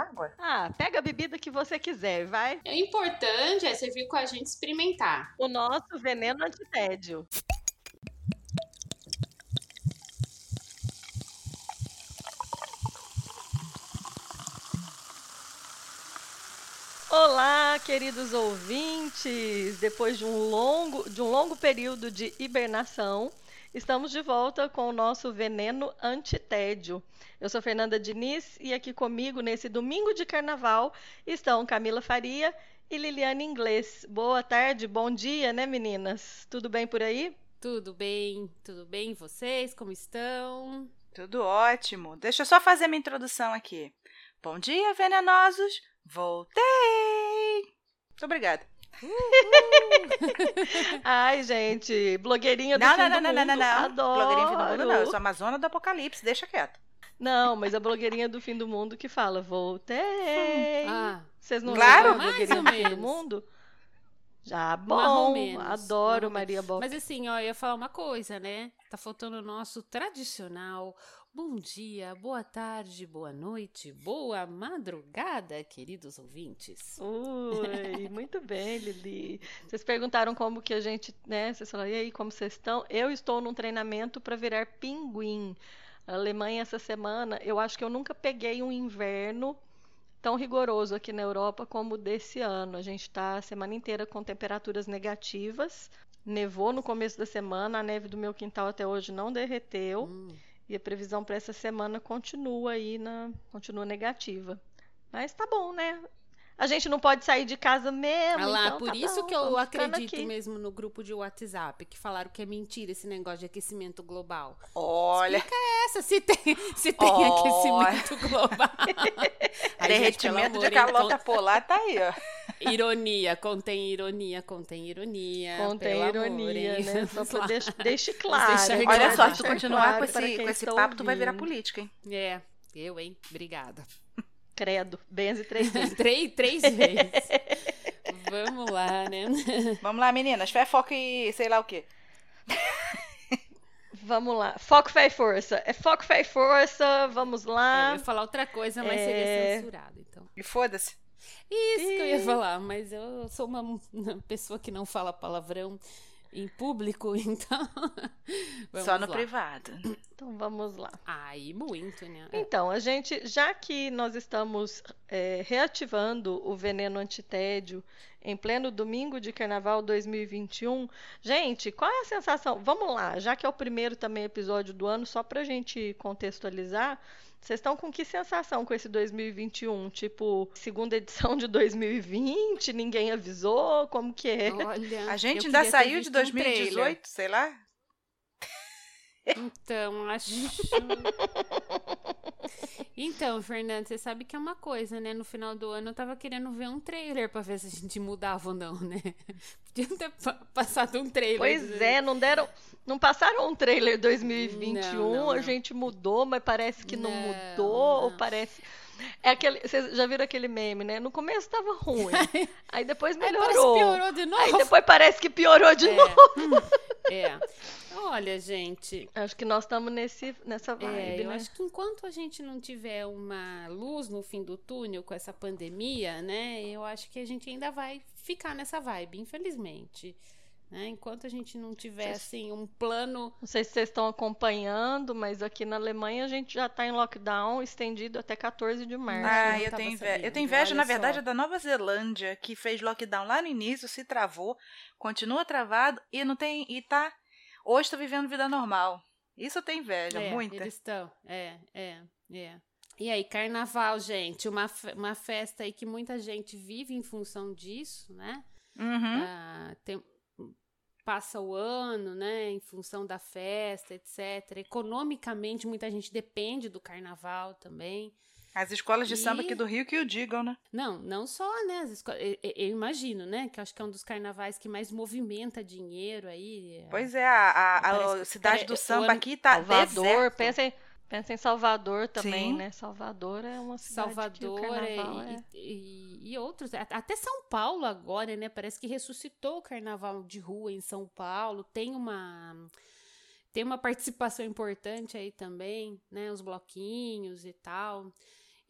água? Ah, pega a bebida que você quiser, vai. O importante é você vir com a gente experimentar. O nosso veneno antitédio. Olá, queridos ouvintes! Depois de um longo, de um longo período de hibernação, estamos de volta com o nosso veneno antitédio. Eu sou Fernanda Diniz e aqui comigo nesse domingo de carnaval estão Camila Faria e Liliane Inglês. Boa tarde, bom dia, né, meninas? Tudo bem por aí? Tudo bem, tudo bem. Vocês, como estão? Tudo ótimo. Deixa eu só fazer minha introdução aqui. Bom dia, venenosos. Voltei! Muito obrigada. Ai, gente, blogueirinha do não, fim não, do não, mundo. Não, não, não, Adoro. Blogueirinha do fim do mundo, não. Eu sou Amazona do Apocalipse, deixa quieto. Não, mas a blogueirinha do fim do mundo que fala, voltei. Ah, Vocês não claro, a blogueirinha do fim do mundo? Já bom, adoro Maria Boca. Mas assim, ó, eu ia falar uma coisa, né? Tá faltando o nosso tradicional bom dia, boa tarde, boa noite, boa madrugada, queridos ouvintes. Ui, muito bem, Lili. Vocês perguntaram como que a gente, né? Vocês falaram, e aí, como vocês estão? Eu estou num treinamento para virar pinguim. A Alemanha essa semana, eu acho que eu nunca peguei um inverno tão rigoroso aqui na Europa como o desse ano. A gente está a semana inteira com temperaturas negativas. Nevou no começo da semana, a neve do meu quintal até hoje não derreteu. Hum. E a previsão para essa semana continua aí na continua negativa. Mas tá bom, né? a gente não pode sair de casa mesmo. Ah lá, então por tá isso bom, que eu acredito mesmo no grupo de WhatsApp, que falaram que é mentira esse negócio de aquecimento global. Olha. Explica essa, se tem, se tem Olha. aquecimento global. Derretimento de calota polar tá aí, ó. Ironia, contém ironia, contém ironia. Contém ironia, amor, né? Só pra deixe claro. Olha só, se tu continuar claro com esse, com esse papo, ouvindo. tu vai virar política, hein? É, eu, hein? Obrigada. Credo, benze três vezes. três, três vezes. Vamos lá, né? Vamos lá, meninas. Fé, foco e sei lá o quê. Vamos lá. Foco, fé e força. É foco, fé e força. Vamos lá. Eu ia falar outra coisa, mas é... seria censurado, então. E foda-se. Isso e... que eu ia falar, mas eu sou uma pessoa que não fala palavrão em público, então. Só no lá. privado. Então vamos lá. Aí, muito, né? Então, a gente, já que nós estamos é, reativando o veneno antitédio em pleno domingo de carnaval 2021, gente, qual é a sensação? Vamos lá, já que é o primeiro também episódio do ano, só pra gente contextualizar. Vocês estão com que sensação com esse 2021? Tipo, segunda edição de 2020, ninguém avisou? Como que é? Olha, a gente ainda saiu de 2018, um sei lá. Então, acho. Então, Fernando, você sabe que é uma coisa, né? No final do ano eu tava querendo ver um trailer pra ver se a gente mudava ou não, né? Podiam ter passado um trailer. Pois é, não deram. Não passaram um trailer 2021, não, não, não. a gente mudou, mas parece que não, mudou, ou parece. É aquele, vocês já viram aquele meme, né? No começo tava ruim, aí depois melhorou. Aí piorou de novo. Aí depois parece que piorou de é. novo. É. Olha, gente. Acho que nós estamos nesse nessa vibe, é, eu né? acho que enquanto a gente não tiver uma luz no fim do túnel com essa pandemia, né? Eu acho que a gente ainda vai ficar nessa vibe, infelizmente. Né? Enquanto a gente não tiver assim um plano. Não sei se vocês estão acompanhando, mas aqui na Alemanha a gente já está em lockdown estendido até 14 de março. Ah, eu tenho, inveja. eu tenho inveja, na verdade, só. da Nova Zelândia, que fez lockdown lá no início, se travou, continua travado e não tem. e tá. Hoje está vivendo vida normal. Isso eu tenho inveja, é, muita. Eles estão, é, é, é. E aí, carnaval, gente, uma, uma festa aí que muita gente vive em função disso, né? Uhum. Ah, tem, passa o ano, né, em função da festa, etc. Economicamente, muita gente depende do carnaval também. As escolas de e... samba aqui do Rio que o digam, né? Não, não só, né? As escolas, eu, eu, imagino, né? Que acho que é um dos carnavais que mais movimenta dinheiro aí. Pois é, a, a, a cidade do samba ano... aqui tá Salvador, pensa em, pensa em Salvador também, Sim. né? Salvador é uma cidade Salvador o carnaval e, é... e, e, outros. Até São Paulo agora, né? Parece que ressuscitou o carnaval de rua em São Paulo. Tem uma tem uma participação importante aí também, né? Os bloquinhos e tal.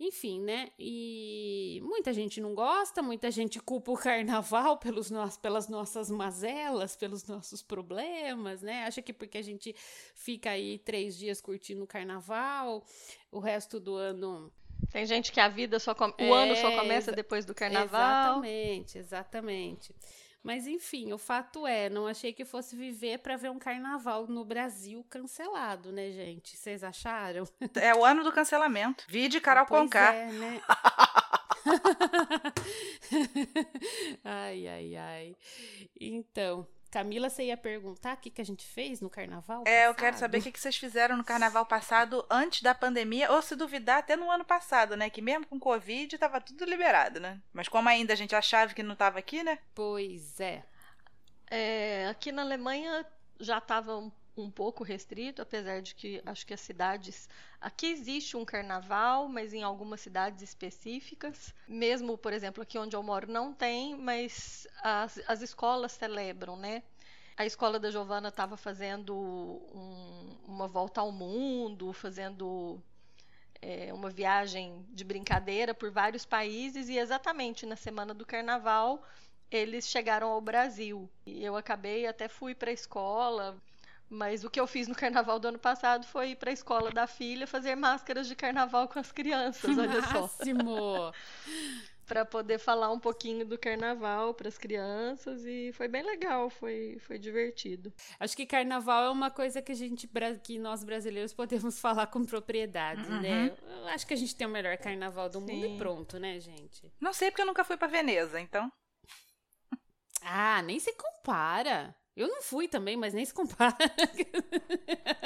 Enfim, né? E muita gente não gosta, muita gente culpa o carnaval pelos no... pelas nossas mazelas, pelos nossos problemas, né? Acha que porque a gente fica aí três dias curtindo o carnaval, o resto do ano tem gente que a vida só com... é, o ano só começa depois do carnaval. Exatamente, exatamente. Mas enfim, o fato é, não achei que fosse viver para ver um carnaval no Brasil cancelado, né, gente? Vocês acharam? É o ano do cancelamento. Vide Carol pois Conká. É, né? ai, ai, ai. Então, Camila, você ia perguntar o que, que a gente fez no carnaval? É, eu quero saber o que, que vocês fizeram no carnaval passado antes da pandemia, ou se duvidar, até no ano passado, né? Que mesmo com Covid tava tudo liberado, né? Mas como ainda a gente achava que não tava aqui, né? Pois é. é aqui na Alemanha já estava um, um pouco restrito, apesar de que acho que as cidades. Aqui existe um carnaval, mas em algumas cidades específicas. Mesmo, por exemplo, aqui onde eu moro não tem, mas as, as escolas celebram, né? A escola da Giovana estava fazendo um, uma volta ao mundo, fazendo é, uma viagem de brincadeira por vários países, e exatamente na semana do carnaval eles chegaram ao Brasil. E eu acabei, até fui para a escola, mas o que eu fiz no carnaval do ano passado foi ir para a escola da filha fazer máscaras de carnaval com as crianças, olha só. Máximo! para poder falar um pouquinho do carnaval para as crianças e foi bem legal, foi, foi divertido. Acho que carnaval é uma coisa que a gente que nós brasileiros podemos falar com propriedade, uhum. né? Eu acho que a gente tem o melhor carnaval do Sim. mundo e pronto, né, gente? Não sei porque eu nunca fui para Veneza, então. Ah, nem se compara. Eu não fui também, mas nem se compara.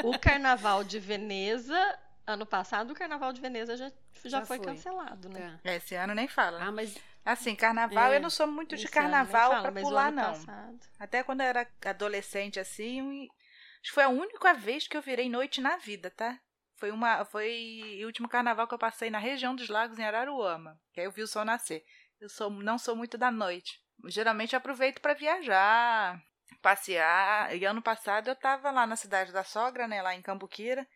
o Carnaval de Veneza, ano passado, o Carnaval de Veneza já, já, já foi, foi, cancelado, né? É. Esse ano nem fala. Ah, mas Assim, carnaval, é, eu não sou muito de carnaval fala, pra pular, não. Passado... Até quando eu era adolescente, assim, acho que foi a única vez que eu virei noite na vida, tá? Foi uma, foi o último carnaval que eu passei na região dos lagos, em Araruama, que aí eu vi o sol nascer. Eu sou, não sou muito da noite. Geralmente eu aproveito para viajar, passear. E ano passado eu tava lá na cidade da sogra, né, lá em Cambuquira.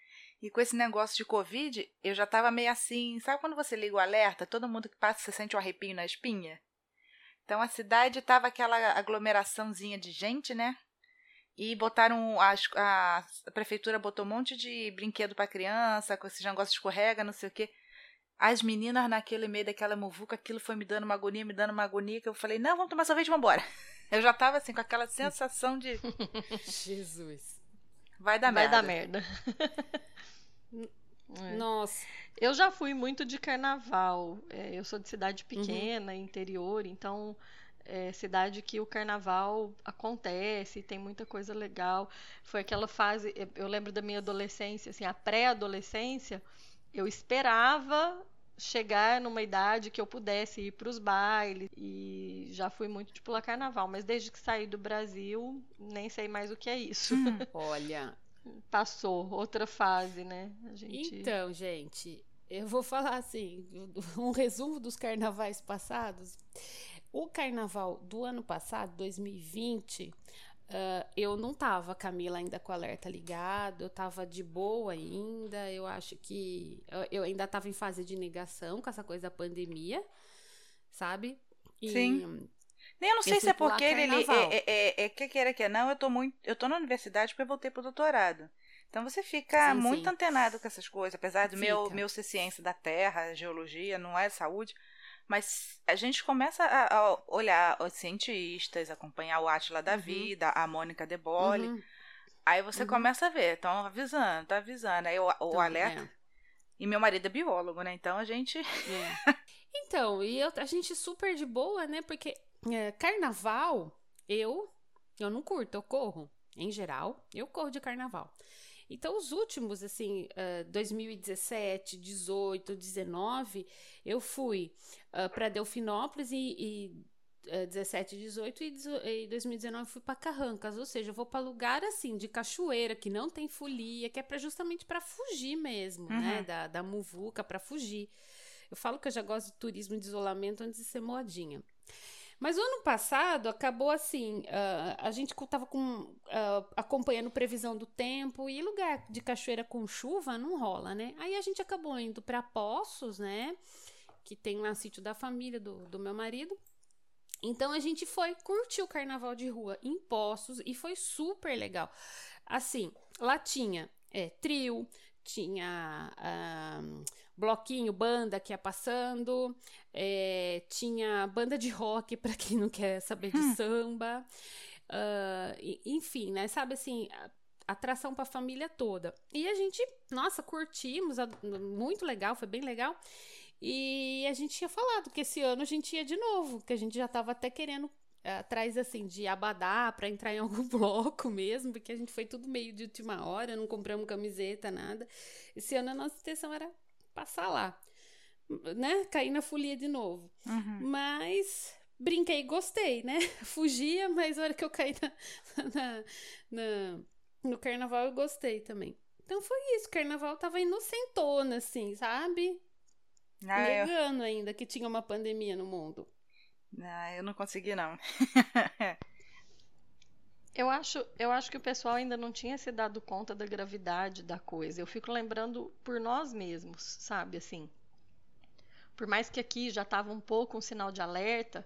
E com esse negócio de Covid, eu já tava meio assim. Sabe quando você liga o alerta? Todo mundo que passa, você sente um arrepio na espinha? Então a cidade tava aquela aglomeraçãozinha de gente, né? E botaram. A, a, a prefeitura botou um monte de brinquedo para criança, com esse negócio escorrega, não sei o quê. As meninas naquele meio daquela muvuca, aquilo foi me dando uma agonia, me dando uma agonia, que eu falei, não, vamos tomar sorvete vamos embora. Eu já tava assim, com aquela sensação de. Jesus. Vai dar merda. Vai dar merda. é. Nossa. Eu já fui muito de carnaval. É, eu sou de cidade uhum. pequena, uhum. interior, então é cidade que o carnaval acontece, tem muita coisa legal. Foi aquela fase, eu lembro da minha adolescência, assim, a pré-adolescência, eu esperava chegar numa idade que eu pudesse ir para os bailes e já fui muito de pular carnaval, mas desde que saí do Brasil nem sei mais o que é isso. Hum, olha, passou outra fase, né? Gente... Então, gente, eu vou falar assim, um resumo dos carnavais passados. O carnaval do ano passado, 2020, Uh, eu não tava, Camila, ainda com o alerta ligado, eu tava de boa ainda, eu acho que eu, eu ainda tava em fase de negação com essa coisa da pandemia, sabe? E, Sim. Nem eu não sei se é porque ele, é, é, é, é, que queira que não, eu tô muito, eu tô na universidade porque eu voltei pro doutorado. Então você fica sim, muito sim. antenado com essas coisas, apesar do meu meu ser ciência da terra, geologia, não é saúde. Mas a gente começa a, a olhar os cientistas, acompanhar o Atila da uhum. Vida, a Mônica De Bolle. Uhum. Aí você uhum. começa a ver, estão avisando, tá avisando. Aí o, o então, alerta. É. E meu marido é biólogo, né? Então a gente. É. então, e eu, a gente super de boa, né? Porque é, carnaval, eu, eu não curto, eu corro. Em geral, eu corro de carnaval. Então, os últimos, assim, uh, 2017, 18, 19, eu fui uh, para Delfinópolis e, e uh, 17, 18 e, e 2019 fui para Carrancas, ou seja, eu vou para lugar assim de cachoeira que não tem folia, que é para justamente para fugir mesmo, né, uhum. né, da, da muvuca, para fugir. Eu falo que eu já gosto de turismo de isolamento antes de ser modinha. Mas o ano passado acabou assim, uh, a gente estava uh, acompanhando previsão do tempo e lugar de cachoeira com chuva não rola, né? Aí a gente acabou indo para Poços, né? Que tem lá sítio da família do, do meu marido. Então a gente foi curtir o carnaval de rua em Poços e foi super legal. Assim, lá tinha é, trio, tinha uh, bloquinho, banda que ia passando, é, tinha banda de rock para quem não quer saber de hum. samba, uh, enfim, né? Sabe assim, atração para a família toda. E a gente, nossa, curtimos, muito legal, foi bem legal. E a gente tinha falado que esse ano a gente ia de novo, que a gente já estava até querendo atrás assim de abadá para entrar em algum bloco mesmo, porque a gente foi tudo meio de última hora, não compramos camiseta, nada. Esse ano a nossa intenção era passar lá, né? Cair na folia de novo. Uhum. Mas brinquei e gostei, né? Fugia, mas a hora que eu caí na, na, na, no carnaval eu gostei também. Então foi isso, o carnaval tava inocentona, assim, sabe? Ah, Negando eu... ainda que tinha uma pandemia no mundo. Ah, eu não consegui, não. eu, acho, eu acho que o pessoal ainda não tinha se dado conta da gravidade da coisa. Eu fico lembrando por nós mesmos, sabe? Assim, por mais que aqui já estava um pouco um sinal de alerta,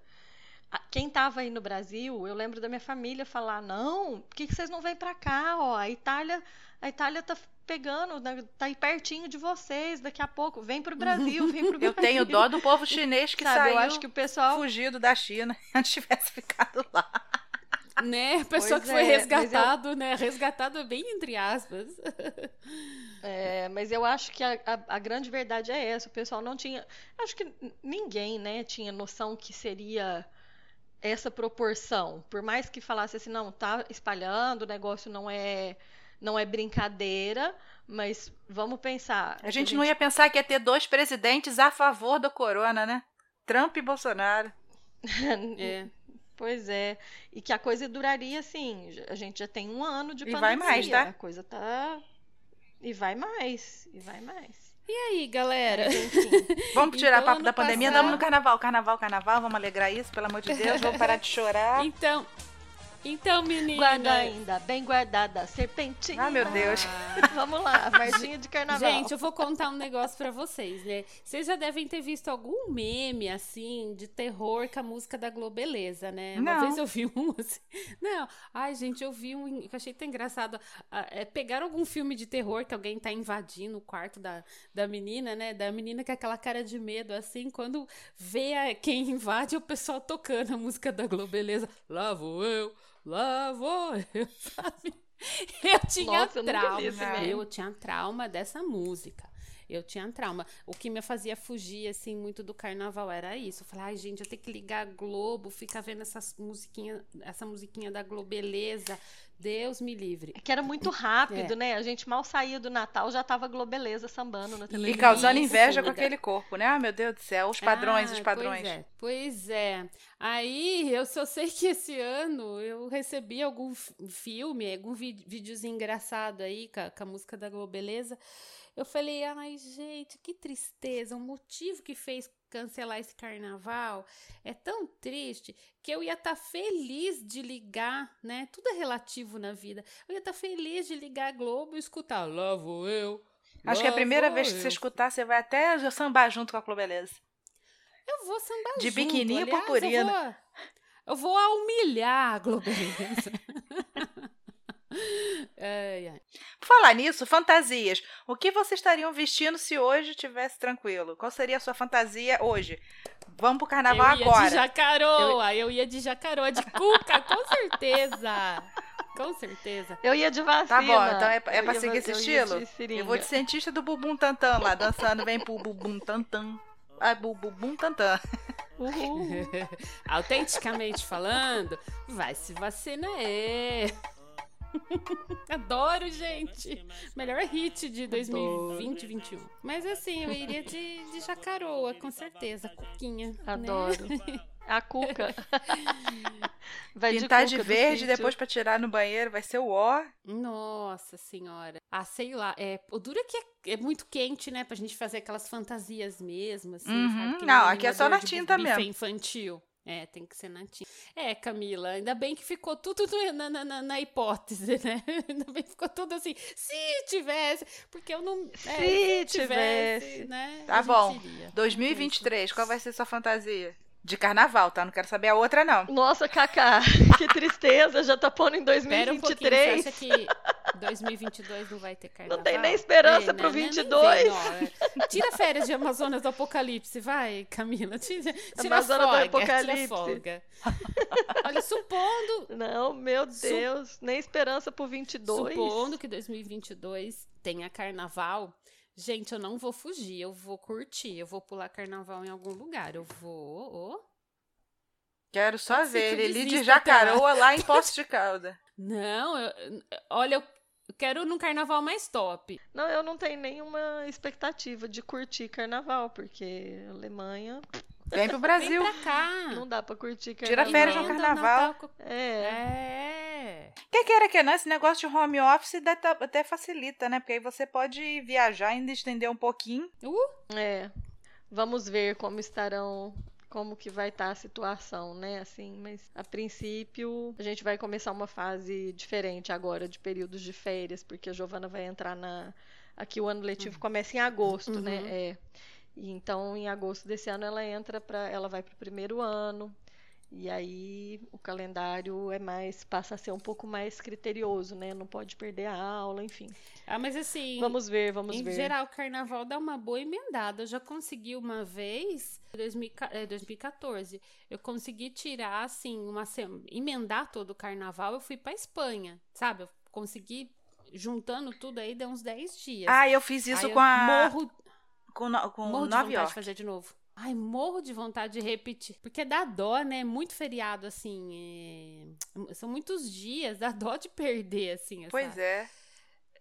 quem estava aí no Brasil, eu lembro da minha família falar: não, por que, que vocês não vêm para cá? Ó, a Itália, a Itália tá pegando, né, tá aí pertinho de vocês, daqui a pouco, vem pro Brasil, vem pro Brasil. Eu tenho dó do povo chinês que Sabe, saiu eu acho que o pessoal fugido da China, antes tivesse ficado lá. Né, a pessoa pois que foi é, resgatado, eu... né, resgatado é bem entre aspas. É, mas eu acho que a, a, a, grande verdade é essa, o pessoal não tinha, acho que ninguém, né, tinha noção que seria essa proporção, por mais que falasse assim, não, tá espalhando, o negócio não é não é brincadeira, mas vamos pensar. A gente, a gente não ia pensar que ia ter dois presidentes a favor do corona, né? Trump e Bolsonaro. é. Pois é. E que a coisa duraria assim. A gente já tem um ano de pandemia. E vai mais, tá? A coisa tá. E vai mais. E vai mais. E aí, galera? vamos tirar então, papo da pandemia? Passado... Damos no carnaval, carnaval, carnaval. Vamos alegrar isso, pelo amor de Deus. Vamos parar de chorar. Então, então, menina. Guarda ainda, bem guardada, serpentinha. Ah, meu Deus. Vamos lá, marginha de carnaval. Gente, eu vou contar um negócio para vocês, né? Vocês já devem ter visto algum meme, assim, de terror com a música da Globeleza, né? Uma Não. vez eu vi um, assim... Não, ai, gente, eu vi um que eu achei tão engraçado. É, pegaram algum filme de terror que alguém tá invadindo o quarto da, da menina, né? Da menina com aquela cara de medo, assim, quando vê a, quem invade, o pessoal tocando a música da Globeleza. Lá vou eu lá vou eu, sabe? Eu tinha Nossa, trauma. Eu, eu tinha trauma dessa música. Eu tinha trauma. O que me fazia fugir, assim, muito do carnaval era isso. Eu falei, ai, gente, eu tenho que ligar a Globo, ficar vendo essas musiquinha, essa musiquinha da Globeleza. Deus me livre. É que era muito rápido, é. né? A gente mal saía do Natal, já tava Globeleza sambando na televisão. E causando inveja isso, com aquele corpo, né? Ah, meu Deus do céu, os padrões, ah, os padrões. Pois é, pois é. Aí, eu só sei que esse ano eu recebi algum filme, algum videozinho engraçado aí com a, com a música da Globeleza. Eu falei, ai, gente, que tristeza. O motivo que fez cancelar esse carnaval é tão triste que eu ia estar tá feliz de ligar, né? Tudo é relativo na vida. Eu ia estar tá feliz de ligar a Globo e escutar Lá vou eu. Acho que a primeira vez que você escutar, você vai até sambar junto com a Globeleza. Eu vou sambar de junto. De biquininho purpurina. Eu vou, eu vou humilhar a Globeleza. Ai, ai. Falar nisso, fantasias. O que vocês estariam vestindo se hoje tivesse tranquilo? Qual seria a sua fantasia hoje? Vamos pro carnaval eu ia agora. De jacaroa, eu... eu ia de jacaroa, de cuca, com certeza. Com certeza. Eu ia de vacina. Tá bom, então é, é pra seguir esse estilo? Eu vou de cientista do Bubum Tantan lá, dançando. Vem pro Bubum Tantan. Ai, Bubum Tantan. Autenticamente falando, vai se vacinar. Adoro, gente. Melhor hit de 2020 2021. Mas assim, eu iria de, de jacaroa, com certeza. Cuquinha. Né? Adoro. Né? A cuca. vai Pintar de, de verde depois para tirar no banheiro vai ser o ó. Nossa senhora. Ah, sei lá. É, o duro é que é, é, muito quente, né? Pra gente fazer aquelas fantasias mesmo, assim, uhum. Não, aqui é só na tinta mesmo. infantil. É, tem que ser na tinta. É, Camila, ainda bem que ficou tudo na, na, na, hipótese, né? Ainda bem que ficou tudo assim, se tivesse, porque eu não. É, se, tivesse, tivesse, né? Tá bom. 2023, qual vai ser sua fantasia? De carnaval, tá? Não quero saber a outra, não. Nossa, Cacá, que tristeza, já tá pondo em 2023. Um você acha que 2022 não vai ter carnaval? Não tem nem esperança é, pro né? 22. Não, tira férias de Amazonas do Apocalipse, vai, Camila. Tira, tira Amazonas folga, do Apocalipse. Tira folga. Olha, supondo... Não, meu Deus, Su... nem esperança pro 22. Supondo que 2022 tenha carnaval Gente, eu não vou fugir, eu vou curtir, eu vou pular carnaval em algum lugar. Eu vou. Oh. Quero só Pode ver ele de Jacaroa lá em Poço de Calda. Não, eu, olha, eu quero num carnaval mais top. Não, eu não tenho nenhuma expectativa de curtir carnaval, porque Alemanha. Vem pro Brasil. Vem pra cá. Não dá pra curtir carnaval. Tira férias no carnaval. É. É. Quer queira que não, esse negócio de home office até facilita, né? Porque aí você pode viajar e ainda estender um pouquinho. Uh. É. Vamos ver como estarão como que vai estar tá a situação, né? Assim, mas a princípio a gente vai começar uma fase diferente agora de períodos de férias, porque a Giovana vai entrar na aqui o ano letivo uhum. começa em agosto, né? uhum. né? É. E então em agosto desse ano ela entra para ela vai para o primeiro ano. E aí o calendário é mais passa a ser um pouco mais criterioso, né? Não pode perder a aula, enfim. Ah, mas assim. Vamos ver, vamos em ver. Em geral, o carnaval dá uma boa emendada. Eu já consegui uma vez, em 2014, eu consegui tirar, assim, uma emendar todo o carnaval. Eu fui pra Espanha, sabe? Eu consegui, juntando tudo aí, deu uns 10 dias. Ah, eu fiz isso aí com a. Morro, com, no, com morro Nova de York. de fazer de novo. Ai, morro de vontade de repetir. Porque dá dó, né? Muito feriado, assim. É... São muitos dias, dá dó de perder, assim. Essa... Pois é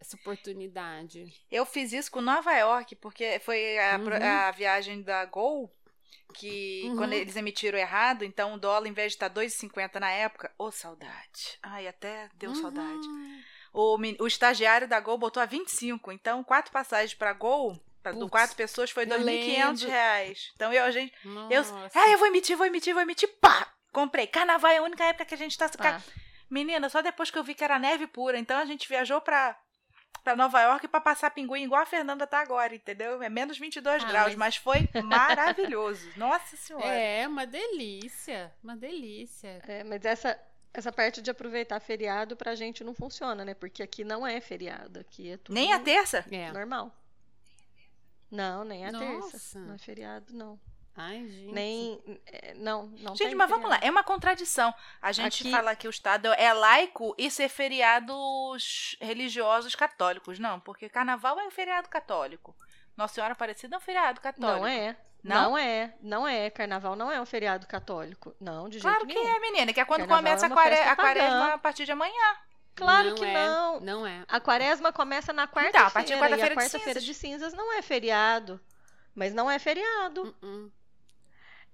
essa oportunidade. Eu fiz isso com Nova York, porque foi a, uhum. a viagem da Gol, que uhum. quando eles emitiram errado, então o dólar, em vez de estar 2,50 na época, ô oh, saudade. Ai, até deu uhum. saudade. O, o estagiário da Gol botou a 25, então quatro passagens para Gol. Pra, do quatro pessoas foi 2.500 reais. Então eu, a gente. Nossa. Eu, ah, eu vou emitir, vou emitir, vou emitir. Pá! Comprei. Carnaval é a única época que a gente tá. Ah. Menina, só depois que eu vi que era neve pura. Então a gente viajou pra, para Nova York para passar pinguim igual a Fernanda tá agora, entendeu? É menos 22 ah, graus, mas... mas foi maravilhoso. Nossa Senhora. É, uma delícia, uma delícia. É, mas essa essa parte de aproveitar feriado pra gente não funciona, né? Porque aqui não é feriado, aqui é tudo Nem a terça? É. Normal. Não, nem a Nossa. terça. Não é feriado, não. Ai, gente. Nem. É, não, não Gente, mas vamos lá. É uma contradição. A gente Aqui... fala que o Estado é laico e ser feriados religiosos católicos. Não, porque carnaval é um feriado católico. Nossa Senhora Aparecida é um feriado católico. Não é. Não? não? é, não é. Carnaval não é um feriado católico. Não, de jeito claro nenhum. Claro que é, menina, que é quando Carnaval começa é a, quare... a quaresma a partir de amanhã. Claro não que é, não. Não é. A quaresma começa na quarta-feira. Então, a partir de quarta-feira a quarta-feira de, de, cinzas não é feriado. Mas não é feriado. Uh -uh.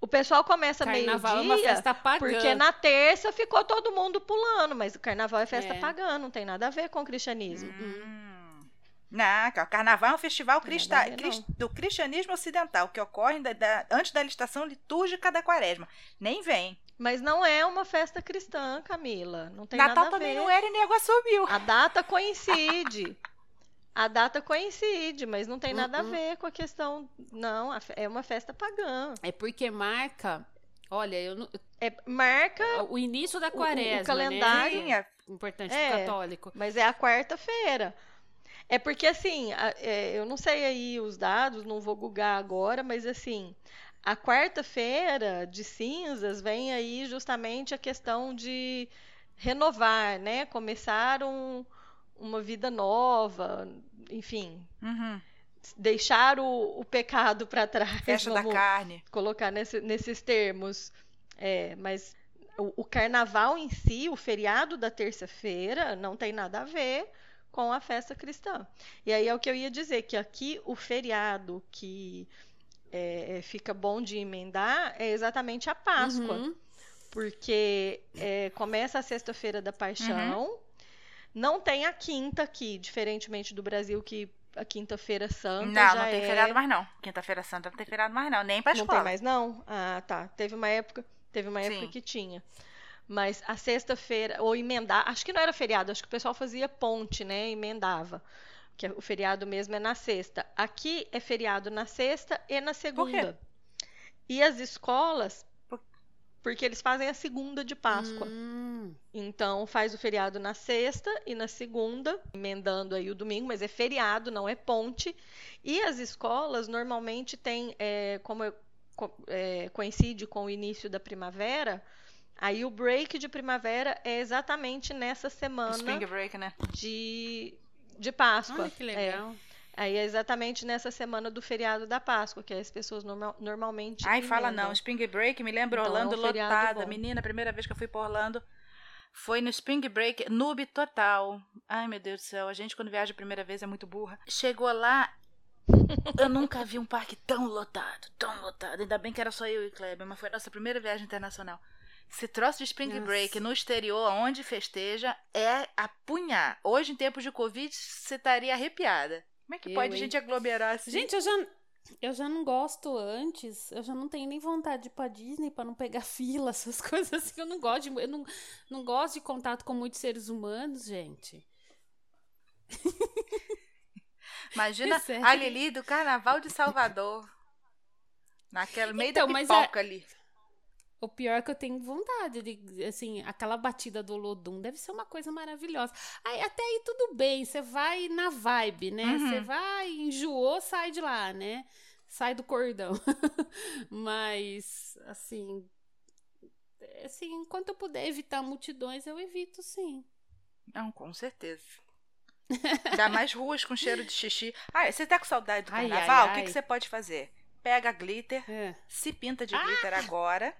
O pessoal começa meio-dia, é festa pagã. porque na terça ficou todo mundo pulando, mas o carnaval é festa é. pagã, não tem nada a ver com o cristianismo. Hum. Não, o carnaval é um festival crista, ver, do cristianismo ocidental, que ocorre da, da, antes da licitação litúrgica da quaresma. Nem vem. Mas não é uma festa cristã, Camila. Não tem Natal nada a ver. também não era e nego assumiu. A data coincide. A data coincide, mas não tem nada a uhum. ver com a questão. Não, é uma festa pagã. É porque marca. Olha, eu não. É, marca. O início da quaresma. O, o calendário. Né? Importante é, católico. Mas é a quarta-feira. É porque, assim, é, eu não sei aí os dados, não vou googar agora, mas, assim, a quarta-feira de cinzas vem aí justamente a questão de renovar, né? Começar um, uma vida nova, enfim. Uhum. Deixar o, o pecado para trás. Festa da carne. Colocar nesse, nesses termos. É, mas o, o carnaval em si, o feriado da terça-feira, não tem nada a ver com a festa cristã. E aí é o que eu ia dizer, que aqui o feriado que é, fica bom de emendar é exatamente a Páscoa. Uhum. Porque é, começa a sexta-feira da paixão, Uhum. não tem a quinta aqui, diferentemente do Brasil, que a quinta-feira santa Não, não tem é... feriado mais não. Quinta-feira santa não tem feriado mais não, nem pra Não escola. tem mais, não? Ah, tá. Teve uma época, teve uma época que tinha. Mas a sexta-feira, ou emendar, acho que não era feriado, acho que o pessoal fazia ponte, né? Emendava. Que o feriado mesmo é na sexta. Aqui é feriado na sexta e na segunda. E as escolas, Por- porque eles fazem a segunda de Páscoa. Hum. Então faz o feriado na sexta e na segunda, emendando aí o domingo, mas é feriado, não é ponte. E as escolas normalmente têm, é, como é- co- é, coincide com o início da primavera, aí o break de primavera é exatamente nessa semana Spring break, né? de, de Páscoa. Olha que É. legal. Aí é exatamente nessa semana do feriado da Páscoa, que as pessoas normal- normalmente. Ai, fala emendam. não. Spring Break me lembra Então, Orlando é um lotada. bom. Menina, a primeira vez que eu fui pra Orlando foi no Spring Break, noob total. Ai, meu Deus do céu. A gente, quando viaja a primeira vez, é muito burra. Chegou lá, eu nunca vi um parque tão lotado, tão lotado. Ainda bem que era só eu e Kleber, mas foi a nossa primeira viagem internacional. Esse troço de Spring Nossa. Break no exterior, onde festeja, é apunhar. Hoje, em tempos de Covid, você estaria arrepiada. Como é que Eu, pode a hein? gente aglomerar assim? Gente, eu já, eu já não gosto antes. Eu já não tenho nem vontade de ir pra Disney pra não pegar fila, essas coisas assim. Eu não gosto de, eu não, não gosto de contato com muitos seres humanos, gente. Imagina É a Lili do Carnaval de Salvador. Naquela meio Então, da mas pipoca ali. O pior é que eu tenho vontade de, assim, aquela batida do Lodum deve ser uma coisa maravilhosa. Aí, até aí tudo bem, você vai na vibe, né? Uhum. Você vai, enjoou, sai de lá, né? Sai do cordão. Mas, assim, assim, enquanto eu puder evitar multidões, eu evito, sim. Não, com certeza. Dá mais ruas com cheiro de xixi. Ah, você tá com saudade do Ai, ai, carnaval? O que, ai. que você pode fazer? Pega glitter, É. se pinta de glitter agora.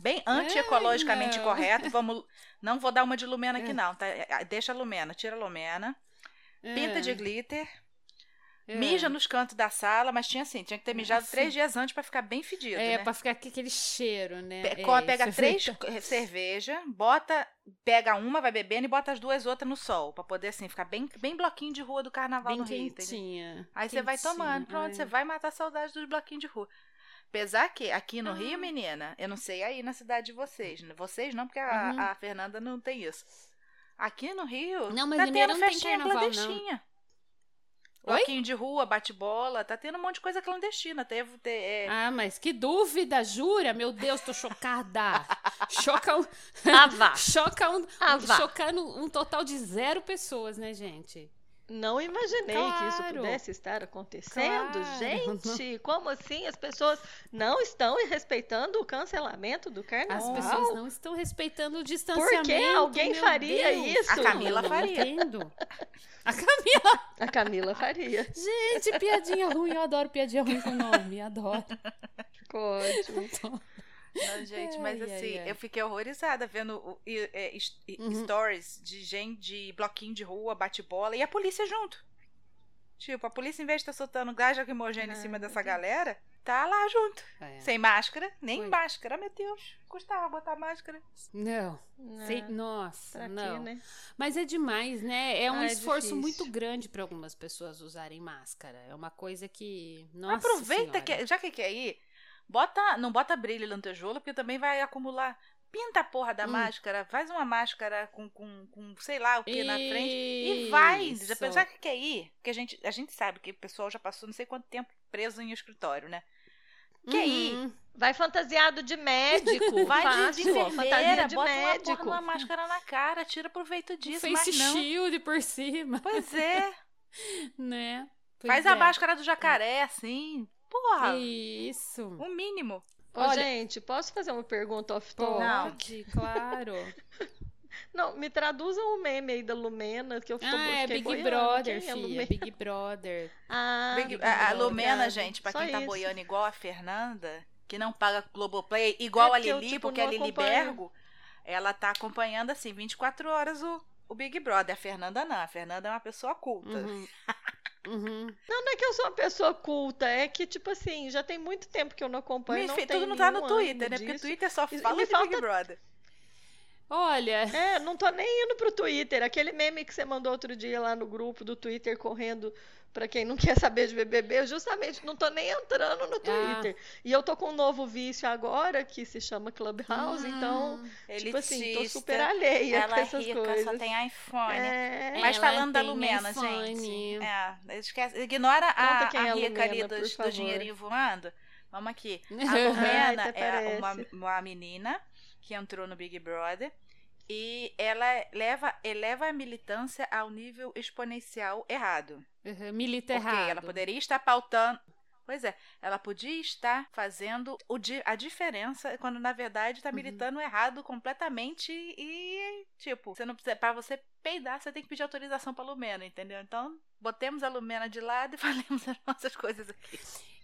Bem antiecologicamente não. correto. Vamos. Não vou dar uma de Lumena aqui, É. não. Tá? É, Deixa a Lumena, tira a Lumena. Pinta É. de glitter. É. Mija nos cantos da sala, mas tinha assim, tinha que ter mijado três dias antes pra ficar bem fedido. É, né? pra ficar aquele cheiro, né? Pe- É, pega é três co- cerveja, bota, pega uma, vai bebendo e bota as duas outras no sol, Pra poder assim ficar bem, bem bloquinho de rua do carnaval bem no Rio, entendeu? quentinha. Aí você vai tomando, pronto, ai. você vai matar a saudade dos bloquinhos de rua. Apesar que aqui no Ah. Rio, menina, eu não sei aí na cidade de vocês, né? vocês não, porque a, Uhum. a Fernanda não tem isso. Aqui no Rio, Não, mas tá tendo não tem festinha não. clandestina. Oi? De rua, bate-bola, tá tendo um monte de coisa clandestina. Teve, te- é, Ah, mas que dúvida, jura? Meu Deus, tô chocada. Choca um, Ah, choca um, Ah, chocando um total de zero pessoas, né, gente? Não imaginei que isso Claro. pudesse estar acontecendo, Claro. gente. Como assim? As pessoas não estão respeitando o cancelamento do As carnaval? pessoas não estão respeitando o Por distanciamento. que alguém meu faria Deus. isso? A Camila Eu não faria. entendo. A Camila. A Camila faria. Gente, piadinha ruim. Eu adoro piadinha ruim com nome. Adoro. Ficou ótimo. Não, gente, mas Ai, assim, ai. eu fiquei horrorizada vendo é, Uhum. stories de gente de bloquinho de rua, bate-bola e a polícia junto. Tipo, a polícia, em vez de estar soltando gás lacrimogêneo em Ah, cima dessa galera, tá lá junto. É. Sem máscara, nem Foi. máscara. Meu Deus, custava botar máscara. Não. Sem- Ah, nossa, pra quê, não. né? Mas é demais, né? É um Ah, é esforço difícil. muito grande para algumas pessoas usarem máscara. É uma coisa que. Nossa Aproveita Senhora. que, já que quer ir, bota, não bota brilho tijolo, porque também vai acumular. Pinta a porra da Hum. máscara, faz uma máscara com, com, com sei lá o que na frente. E vai, Isso. apesar que quer ir, porque a gente, a gente sabe que o pessoal já passou não sei quanto tempo preso em escritório, né? Quer ir? Uhum. Vai fantasiado de médico. Vai de, de fácil, ó, fantasia enfermeira, de bota uma, porra médico. uma máscara na cara, tira proveito disso, Um Face mas não. shield por cima, Pois é, né? Pois faz a é. máscara do jacaré, assim, porra, Isso. o mínimo. Ô, Olha- gente, posso fazer uma pergunta off-top? Claro. Não, me traduzam o meme aí da Lumena, que eu fico Ah, é Big boiando. Brother, Quem é filha. Big Brother. Ah, Big- Big a, a Lumena, gente, pra Só quem tá isso. boiando igual a Fernanda, que não paga Globoplay, igual É a porque eu, Lili, tipo, porque a Lili acompanho. Bergo, ela tá acompanhando assim 24 horas o, o Big Brother. A Fernanda não. A Fernanda é uma pessoa culta. Uhum. Uhum. Não, não é que eu sou uma pessoa culta, é que, tipo assim, já tem muito tempo que eu não acompanho. Minha não filha, tem tudo não tá no Twitter, né? Porque o. Twitter só E- e fala me de falta- Big Brother. Olha, É, não tô nem indo pro Twitter. Aquele meme que você mandou outro dia lá no grupo do Twitter correndo pra quem não quer saber de BBB, eu justamente não tô nem entrando no Twitter. E eu tô com um novo vício agora que se chama Clubhouse, então, tipo assim, tô super alheia Ela com é essas rica, coisas. só tem iPhone. É, Mas Ela falando da Lumena, iPhone. gente. É, esquece, ignora a, quem é a a rica ali Lumena, do, por do favor. dinheirinho voando. Vamos aqui. A Lumena é uma, uma menina que entrou no Big Brother e ela leva, eleva a militância ao nível exponencial errado. Uhum, milita errado. ela poderia estar pautando. Pois é, ela podia estar fazendo o di- a diferença quando na verdade está Uhum. militando errado completamente e tipo, você não precisa para você peidar, você tem que pedir autorização para Lumena, entendeu? Então, botemos a Lumena de lado e falemos as nossas coisas aqui.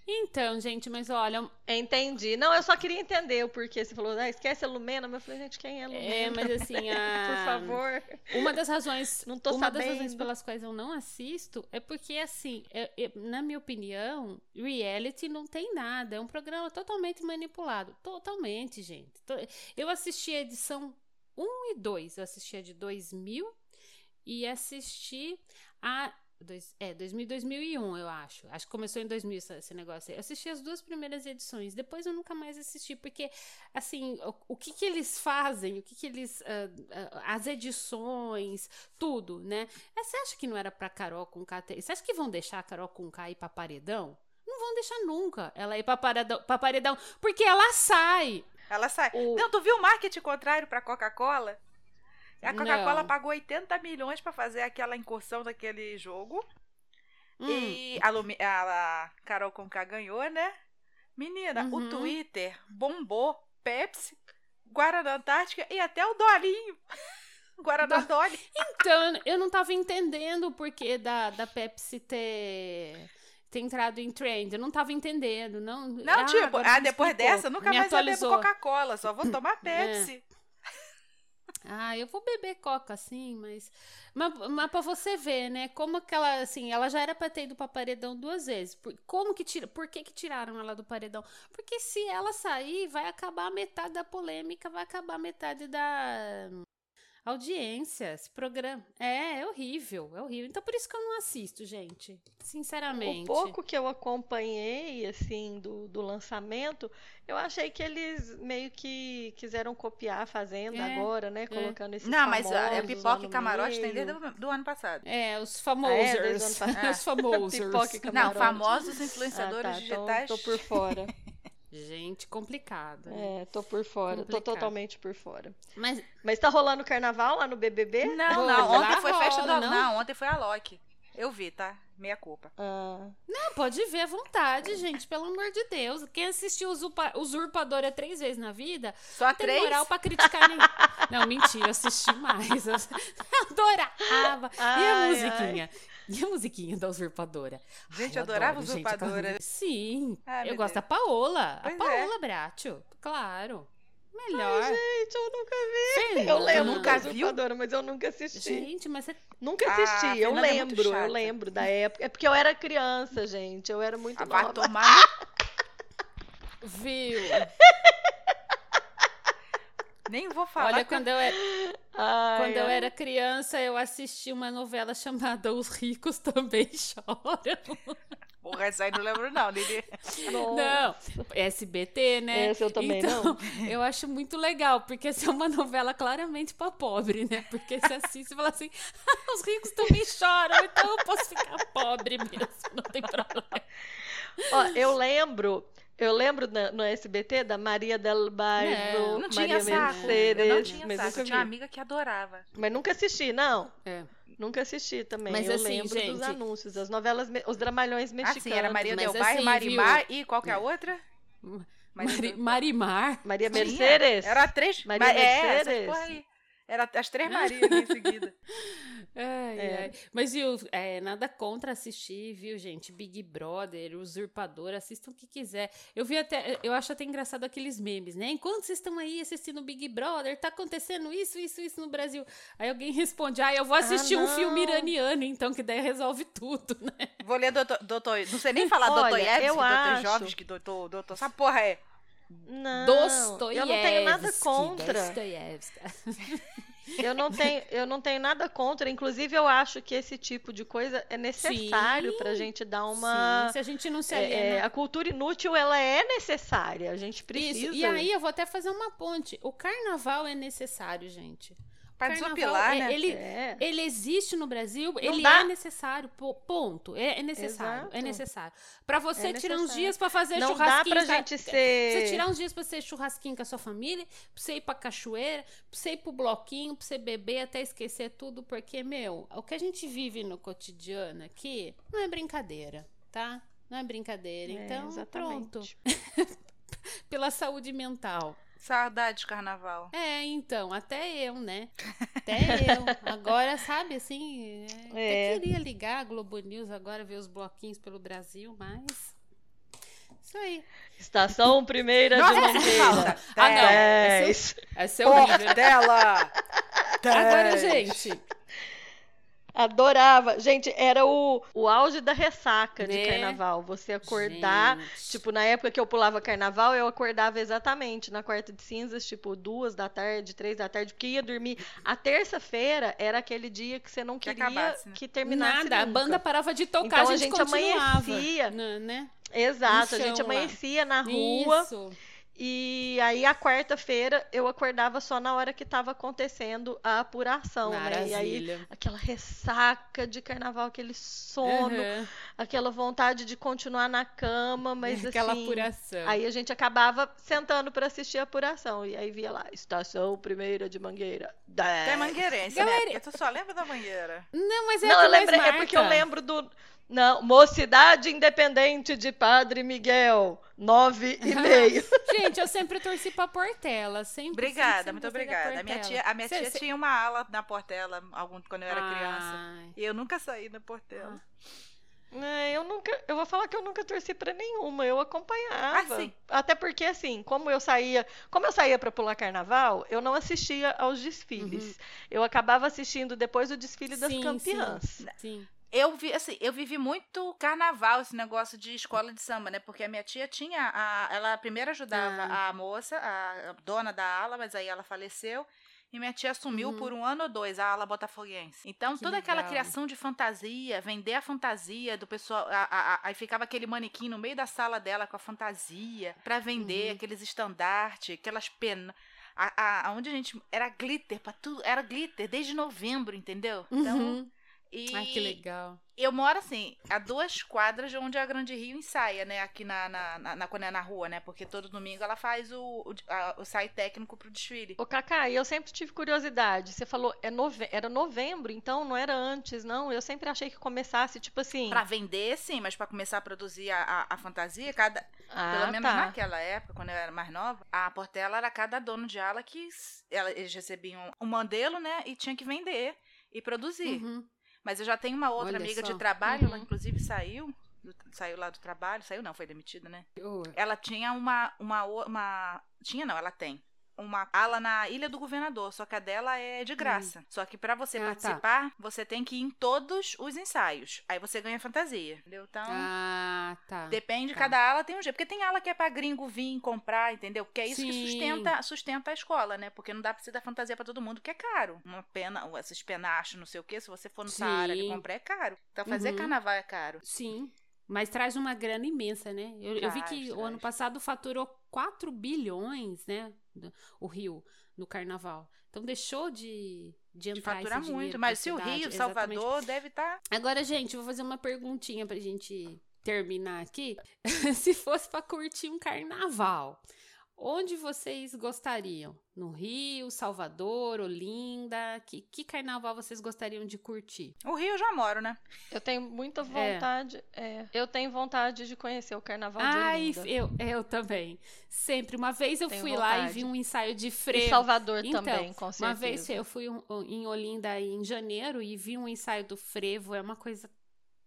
Então, gente, mas olha, Entendi. Não, eu só queria entender o porquê. Você falou, ah, esquece a Lumena, mas eu falei, gente, quem é a Lumena? é, mas assim, a... Por favor. Uma das razões, Não tô uma das razões sabendo. pelas quais eu não assisto é porque assim, é- é- na minha opinião, reality não tem nada, é um programa totalmente manipulado, totalmente, gente. Eu assisti a edição 1 e 2, eu assisti a de 2000 e assisti a dois, é, 2000 e 2001, eu acho. Acho que começou em 2000 essa- esse negócio aí. Eu assisti as duas primeiras edições, depois eu nunca mais assisti, porque assim, o, o que que eles fazem, o que que eles, ah, ah, as edições, tudo, né? Eh, Você acha que não era pra Carol com K ter- Você acha que vão deixar a Carol com K ir pra paredão? Não vão deixar nunca ela ir pra paredão, pra paredão porque ela sai. Ela sai. O- Não, tu viu o marketing contrário para Coca-Cola? A Coca-Cola pagou 80 milhões para fazer aquela incursão daquele jogo. Hum, E a, Lumi- a Carol Conká ganhou, né? Menina, Uhum. o Twitter bombou Pepsi, Guaraná Antártica e até o Dolinho. Guaraná Dolly. Então, eu não tava entendendo o porquê da, da Pepsi ter, ter entrado em trend. Eu não tava entendendo. Não, Não, Ah, tipo, ah, depois dessa, nunca mais eu bebo atualizou. Coca-Cola, só vou tomar Pepsi. Ah, eu vou beber coca, sim, mas, mas. Mas você ver, né? Como que ela, assim, ela já era pra ter ido pra paredão duas vezes. Por, como que tira, por que, que tiraram ela do paredão? Porque se ela sair, vai acabar metade da polêmica, vai acabar metade da audiência. Esse programa. É, é horrível, é horrível. Então por isso que eu não assisto, gente. Sinceramente. O pouco que eu acompanhei, assim, do, do lançamento, eu achei que eles meio que quiseram copiar a Fazenda É, agora, né? Colocando esses Não, mas a, famosos pipoca e camarote tem desde o do ano passado. É, os Ah, é? o ano passado. os famosers. Pipoca e Não, Camarote. famosos Ah, influenciadores tá, então digitais. tô por fora. Gente, complicado. né? É, tô por fora. Tô Complicado. totalmente por fora. Mas Mas tá rolando carnaval lá no BBB? Não, Rola, não, ontem lá foi festa do rola, não? não? ontem foi a Loki. Eu vi, tá? Meia culpa. Ah, Não, pode ver à vontade, gente, pelo amor de Deus. Quem assistiu Usurpa- Usurpadora três vezes na vida, Só não tem três? moral pra criticar ninguém. Não, mentira, eu assisti mais. Eu adorava. e a Ai, musiquinha? E a musiquinha da Usurpadora? Gente, Ai, eu adorava adoro, gente, Usurpadora. aquela- Sim, Ai, eu gosto da Deus. Paola. Pois a é. Paola Bracho, claro. Melhor. gente, eu nunca vi. Eu lembro nunca da viu? Usurpadora, mas eu nunca assisti. Gente, mas você Nunca Ah, assisti, a eu é lembro, eu chata. lembro da época. É porque eu era criança, gente. Eu era muito Ah, vai nova. tomar. no- viu. Nem vou falar. Olha, que- quando eu era. Ai, Quando eu ai. era criança, eu assisti uma novela chamada Os Ricos Também Choram. Porra, essa aí não lembro, não, Lili. Não, SBT, né? Essa eu também então, Eu acho muito legal, porque essa é uma novela claramente pra pobre, né? Porque você assiste e fala assim: "Ah, os ricos também choram, então eu posso ficar pobre mesmo, não tem problema. Ó, eu lembro, eu lembro na- no SBT da Maria del Bairro, É, Não tinha Maria saco. Mercedes, Eu não tinha mas saco. tinha uma amiga que adorava. Mas nunca assisti, não. É. Nunca assisti também. Mas eu assim, lembro gente- dos anúncios, as novelas, os dramalhões mexicanos. Assim, era Maria mas Del Bairro, assim, Marimar e qual que é a outra? Mari- Marimar. Maria Tinha. Mercedes. Era três. Maria Ma- é, Mercedes. aí. Era as três Marias em seguida. Ai, É. ai. Mas, viu, é, nada contra assistir, viu, gente? Big Brother, Usurpador, assistam o que quiser. Eu vi até, eu acho até engraçado aqueles memes, né? Enquanto vocês estão aí assistindo Big Brother, tá acontecendo isso, isso, isso no Brasil. Aí alguém responde, ah, eu vou assistir um filme iraniano, então, que daí resolve tudo, né? Vou ler doutor, doutor não sei nem falar Olha, Dostoiévski, eu doutor acho- Jovens, que doutor, doutor, essa porra é. Não, Dostoiévski. eu não tenho nada contra. Dostoiévski. Eu não tenho, eu não tenho nada contra. Inclusive, eu acho que esse tipo de coisa é necessário Sim. pra gente dar uma. Sim, se a gente não se é, é, a cultura inútil, ela é necessária. A gente precisa. Isso, e aí eu vou até fazer uma ponte. O carnaval é necessário, gente. Pra Carnaval, desopilar, é- né? Ele, É. ele existe no Brasil, ele dá. é necessário, po- ponto. É, é necessário, é Exato. necessário. Pra você É tirar uns dias pra fazer Não dá churrasquinho. pra tá? gente Você ser. tirar uns dias pra ser churrasquinho com a sua família, pra você ir pra cachoeira, pra você ir pro bloquinho, pra você beber até esquecer tudo, porque, meu, o que a gente vive no cotidiano aqui não é brincadeira, tá? Não é brincadeira. É, então, pronto. exatamente. Pela saúde mental. Saudade de carnaval. É, então, até eu, né? Até eu. Agora, sabe, assim, é, É. até queria ligar a Globo News agora, ver os bloquinhos pelo Brasil, mas. Isso aí. Estação primeira Nossa, de Mangueira. falta. Ah, não. Esse é horrível. Porra dela! Agora, gente. Adorava. Gente, era o, o auge da ressaca de Né? carnaval. Você acordar. Gente. Tipo, na época que eu pulava carnaval, eu acordava exatamente na quarta de cinzas, tipo, duas da tarde, três da tarde, porque ia dormir. A terça-feira era aquele dia que você não Que queria acabasse, né? que terminasse. Nada, a nunca. banda parava de tocar, Então, a a gente, gente continuava. amanhecia. Né, né? Exato, a gente chão lá. amanhecia na rua. Isso. E aí, a quarta-feira, eu acordava só na hora que estava acontecendo a apuração, né? E aí, Maravilha. aquela ressaca de carnaval, aquele sono, Uhum. aquela vontade de continuar na cama, mas Aquela assim. apuração. Aí a gente acabava sentando para assistir a apuração. E aí via lá, estação primeira de Mangueira. Tu é mangueirense, Galera- né? Porque tu só lembra da mangueira. Não, mas é Não, eu lembrei, é porque eu lembro do. Não, Mocidade Independente de Padre Miguel, nove e meio. Gente, eu sempre torci pra Portela. Sempre, Obrigada, sempre, sempre muito obrigada. A minha tia, a minha Cê- tia cê- tinha uma ala na Portela algum, quando eu era criança. Ai. E eu nunca saí da Portela. É, eu nunca, eu vou falar que eu nunca torci pra nenhuma, eu acompanhava. Ah, sim. Até porque assim, como eu saía, como eu saía para pular carnaval, eu não assistia aos desfiles. Eu acabava assistindo depois o desfile das Sim, campeãs. Sim, sim. Eu vi, assim, eu vivi muito carnaval, esse negócio de escola de samba, né? Porque a minha tia tinha, a, ela primeiro ajudava Ah. a moça, a, dona da ala, mas aí ela faleceu. E minha tia assumiu Uhum. por um ano ou dois a ala botafoguense. Então, Que toda aquela legal. criação de fantasia, vender a fantasia do pessoal. aí ficava aquele manequim no meio da sala dela com a fantasia pra vender Uhum. aqueles estandartes, aquelas penas. A, a, aonde a gente. Era glitter pra tudo. Era glitter desde novembro, entendeu? Então. Uhum. E Ai, que legal. eu moro assim, a duas quadras de onde a Grande Rio ensaia, né? Aqui na, na, na, na, quando é na rua, né? Porque todo domingo ela faz o, o, a- o sai técnico pro desfile. Ô, Cacá, e eu sempre tive curiosidade. Você falou, é nove... era novembro, então não era antes, não? Eu sempre achei que começasse, tipo assim. Pra vender, sim, mas pra começar a produzir a, a, a fantasia, cada. Ah, pelo menos tá. naquela época, quando eu era mais nova, a Portela era cada dono de ala que ela, eles recebiam um modelo, né? E tinha que vender e produzir. Uhum. Mas eu já tenho uma outra Olha amiga só. de trabalho, ela Uhum. inclusive saiu. do- saiu lá do trabalho, saiu não, foi demitida, né? Ela tinha uma, uma, uma. Tinha não, ela tem. Uma ala na Ilha do Governador, só que a dela é de graça. Só que pra você Ah, tá. participar, você tem que ir em todos os ensaios. Aí você ganha fantasia, entendeu? Então, Ah, tá. depende, tá. cada ala tem um jeito. Porque tem ala que é pra gringo vir comprar, entendeu? Porque é isso que Sim. sustenta, sustenta a escola, né? Porque não dá pra você dar fantasia pra todo mundo, que é caro. Uma pena, esses penachos, não sei o quê, se você for no Sim. Saara e comprar, é caro. Então fazer Uhum. carnaval é caro. Sim. Mas traz uma grana imensa, né? Eu, eu vi Traz, que o traz. ano passado faturou 4 bilhões, né? O Rio, no carnaval. Então deixou de, de De entrar faturar esse muito. Mas se o. Rio, Exatamente. Salvador, deve tá estar. Agora, gente, vou fazer uma perguntinha pra gente terminar aqui. Se fosse pra curtir um carnaval, Onde vocês gostariam? No Rio, Salvador, Olinda? Que, que carnaval vocês gostariam de curtir? O Rio eu já moro, né? Eu tenho muita vontade. É. É, eu tenho vontade de conhecer o carnaval Ai, de Olinda. Eu, eu também. Sempre. Uma vez eu tenho fui vontade. lá e vi um ensaio de frevo. E Salvador então, também, com certeza. Uma vez eu fui em Olinda em janeiro e vi um ensaio do frevo. É uma coisa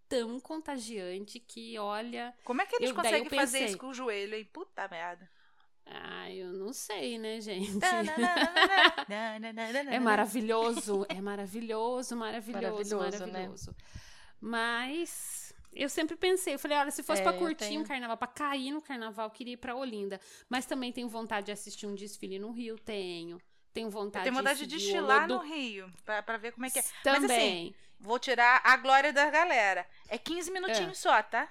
tão contagiante que, olha. Como é que eles eu, conseguem fazer isso com o joelho, hein? Puta merda. Ah, eu não sei, né, gente? é maravilhoso, é maravilhoso, maravilhoso, maravilhoso. maravilhoso. Né? Mas eu sempre pensei, eu falei, olha, se fosse é, para curtir tenho... um carnaval, para cair no carnaval, eu queria ir para Olinda. Mas também tenho vontade de assistir um desfile no Rio, tenho. Tenho vontade, eu tenho vontade de, de desfilar no Rio, para ver como é que é. Também. Mas assim, vou tirar a glória da galera. É 15 minutinhos é. só, tá?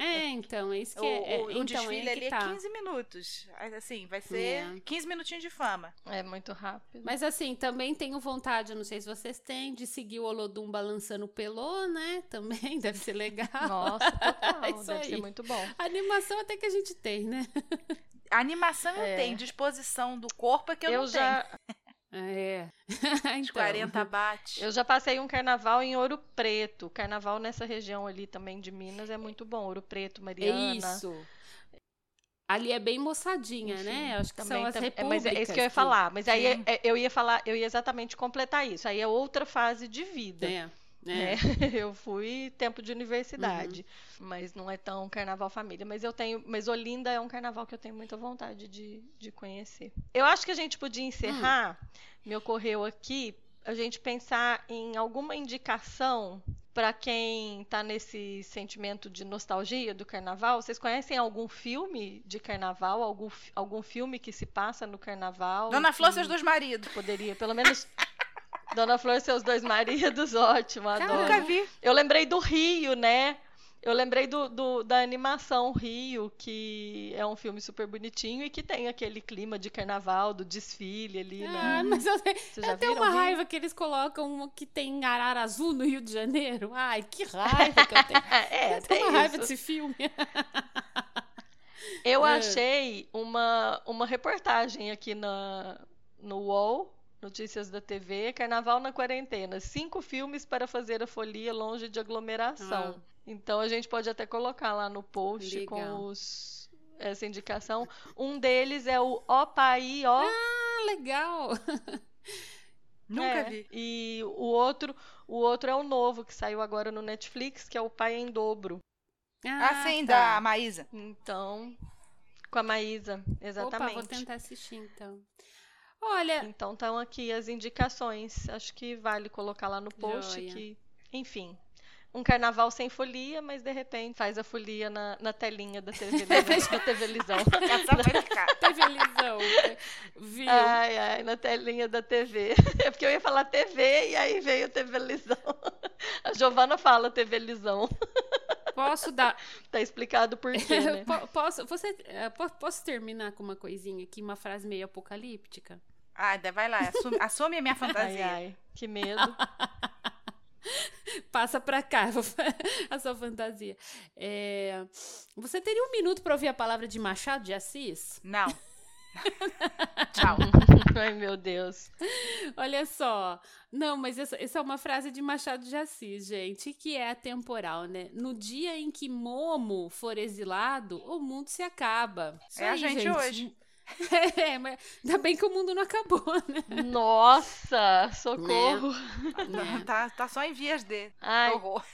É, então, é isso que é. O, o, então, desfile é ali tá. é 15 minutos. Assim, vai ser é. 15 minutinhos de fama. É muito rápido. Mas assim, também tenho vontade, não sei se vocês têm, de seguir o Olodum balançando o pelô, né? Também deve ser legal. Nossa, total, é deve aí. ser muito bom. A animação até que a gente tem, né? A animação eu é. tenho, disposição do corpo é que eu, eu não já... tenho. É. então. 40 bate. Eu já passei um carnaval em Ouro Preto. Carnaval nessa região ali também de Minas é muito bom. Ouro Preto, Mariana. É isso. Ali é bem moçadinha, Enfim, né? Acho que também, são as repúblicas. É, mas é isso que eu ia falar. Mas aí é, é, eu ia falar, eu ia exatamente completar isso. Aí é outra fase de vida. É. É. eu fui tempo de universidade, uhum. mas não é tão carnaval família. Mas eu tenho, mas Olinda é um carnaval que eu tenho muita vontade de, de conhecer. Eu acho que a gente podia encerrar. Hum. Me ocorreu aqui a gente pensar em alguma indicação para quem está nesse sentimento de nostalgia do carnaval. Vocês conhecem algum filme de carnaval? Algum, algum filme que se passa no carnaval? Dona Flor, seus dois maridos. Poderia, pelo menos. Dona Flor e seus dois maridos, ótimo, adoro. Eu nunca vi. Eu lembrei do Rio, né? Eu lembrei do, do, da animação Rio, que é um filme super bonitinho e que tem aquele clima de carnaval, do desfile ali, ah, né? Mas eu, eu tenho uma raiva que eles colocam que tem arara azul no Rio de Janeiro. Ai, que raiva que eu tenho. é, eu tenho uma raiva desse filme. eu é. achei uma, uma reportagem aqui na, no UOL Notícias da TV, Carnaval na Quarentena. Cinco filmes para fazer a folia longe de aglomeração. Ah. Então a gente pode até colocar lá no post Legal. com os, essa indicação. Um deles é o Ó Pai Ó. Ah, legal! Nunca é, vi. E o outro, o outro é o novo que saiu agora no Netflix, que é o Pai em Dobro. Ah, ah sim, tá. da Maísa. Então, com a Maísa, exatamente. Opa, vou tentar assistir então. Olha. Então estão aqui as indicações. Acho que vale colocar lá no post Joia. que, enfim, um carnaval sem folia, mas de repente faz a folia na, na telinha da TV, da TV Lisão. TV Lisão. Viu? Ai, ai, na telinha da TV. É porque eu ia falar TV e aí veio a TV Lisão. A Giovana fala TV Lisão. Posso dar. Tá explicado por quê, né? posso, você, eh, posso terminar com uma coisinha aqui, uma frase meio apocalíptica? Ah, vai lá, assume, assume a minha fantasia. Ai, ai, que medo. Passa pra cá a sua fantasia. É... Você teria um minuto para ouvir a palavra de Machado de Assis? Não. Tchau. Ai, meu Deus. Olha só. Não, mas essa, essa, é uma frase de Machado de Assis, gente, que é atemporal, né? No dia em que Momo for exilado, o mundo se acaba. Isso é aí, a gente, gente hoje. É, mas ainda bem que o mundo não acabou, né? Nossa, socorro. Né? Tá, tá só em vias de Ai, horror.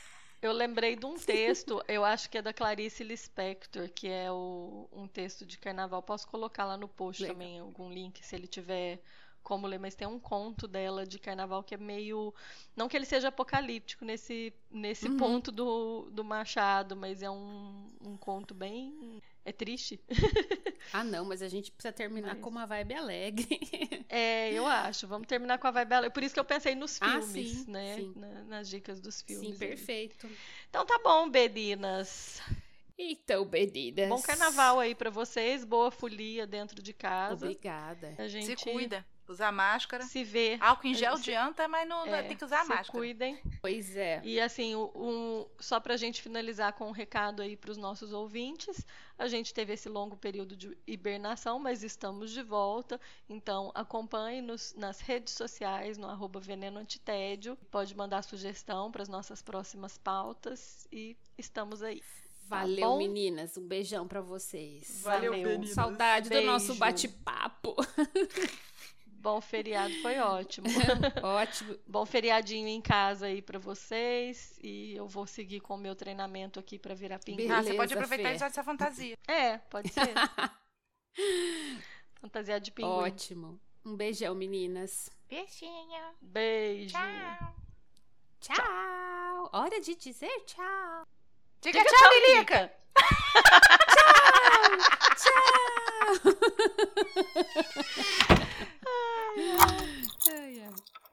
Eu lembrei de um texto, eu acho que é da Clarice Lispector, que é o, um texto de carnaval. Posso colocar lá no post Legal. também algum link, se ele tiver como ler, mas tem um conto dela de carnaval que é meio. Não que ele seja apocalíptico nesse, nesse uhum. ponto do, do Machado, mas é um, um conto bem. É triste. ah, não, mas a gente precisa terminar mas... com uma vibe alegre. é, eu acho. Vamos terminar com a vibe alegre. Por isso que eu pensei nos ah, filmes, sim, né? Sim. Na, nas dicas dos filmes. Sim, perfeito. Então tá bom, Bedinas. Então, meninas. Bom carnaval aí pra vocês, boa folia dentro de casa. Obrigada. A gente Se cuida. Usar máscara. se vê. Álcool em gel Se- adianta, mas não é, tem que usar se máscara. cuidem. Pois é. E assim, o- um, só pra gente finalizar com um recado aí pros nossos ouvintes, a gente teve esse longo período de hibernação, mas estamos de volta. Então acompanhe-nos nas redes sociais, no arroba Veneno Antitédio. Pode mandar sugestão para as nossas próximas pautas e estamos aí. Valeu, bom? meninas. Um beijão pra vocês. Valeu, Valeu. Saudade do nosso Beijo. bate-papo. Bom feriado, foi ótimo. Ótimo. Bom feriadinho em casa aí pra vocês e eu vou seguir com o meu treinamento aqui pra virar pinguim. Ah, você pode aproveitar Fê. e usar essa fantasia. É, pode ser. Fantasia de pinguim. Ótimo. Um beijão, meninas. Beijinho. Beijo. Tchau. Tchau. Hora de dizer tchau. Diga tchau, Lilica. 자.